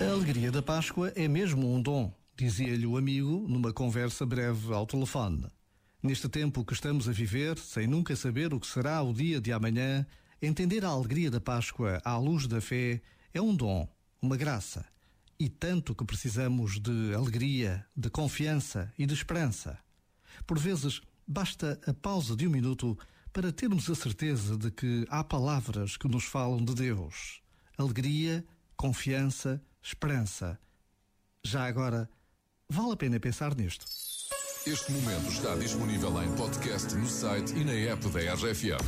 A alegria da Páscoa é mesmo um dom, dizia-lhe o amigo numa conversa breve ao telefone. Neste tempo que estamos a viver, sem nunca saber o que será o dia de amanhã, entender a alegria da Páscoa à luz da fé é um dom, uma graça. E tanto que precisamos de alegria, de confiança e de esperança. Por vezes, basta a pausa de um minuto para termos a certeza de que há palavras que nos falam de Deus. Alegria, confiança, esperança. Já agora, vale a pena pensar nisto. Este momento está disponível em podcast no site e na app da RFM.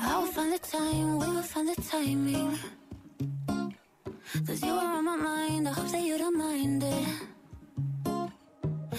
I will find the time, we will find the timing. Cause you are on my mind, I hope that you don't mind it.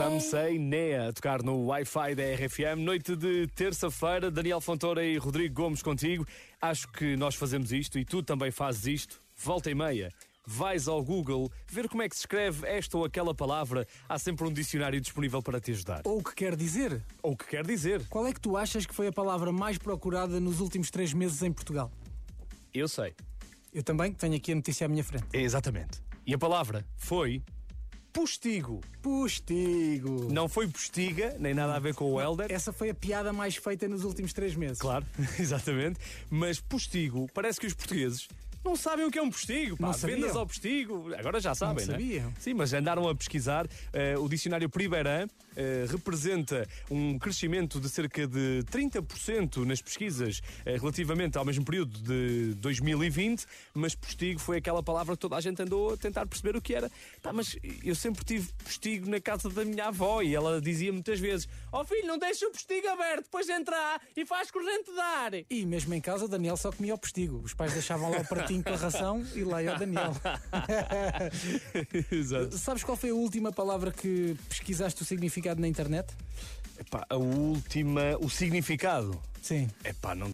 Some Say Nea, a tocar no Wi-Fi da RFM. Noite de terça-feira, Daniel Fontoura e Rodrigo Gomes contigo. Acho que nós fazemos isto e tu também fazes isto. Volta e meia. Vais ao Google ver como é que se escreve esta ou aquela palavra. Há sempre um dicionário disponível para te ajudar. Ou o que quer dizer. Ou o que quer dizer. Qual é que tu achas que foi a palavra mais procurada nos últimos três meses em Portugal? Eu sei. Eu também tenho aqui a notícia à minha frente. Exatamente. E a palavra foi postigo. Postigo. Não foi postiga, nem nada a ver com o Helder. Essa foi a piada mais feita nos últimos três meses. Claro, exatamente. Mas postigo, parece que os portugueses não sabem o que é um postigo. Pá. Não. Vendas ao postigo, agora já sabem, Não né? sabiam. Sim, mas andaram a pesquisar. Eh, o dicionário Pribeirã representa um crescimento de cerca de 30% nas pesquisas eh, relativamente ao mesmo período de 2020, mas postigo foi aquela palavra que toda a gente andou a tentar perceber o que era. Pá, mas eu sempre tive postigo na casa da minha avó e ela dizia muitas vezes: Ó filho, não deixa o postigo aberto, depois entra e faz corrente dar. E mesmo em casa, Daniel só comia o postigo. Os pais deixavam lá o pratinho com a ração e lá ia o Daniel. Exato. Sabes qual foi a última palavra que pesquisaste o significado na internet? Epá, a última, o significado. Sim. Epá, não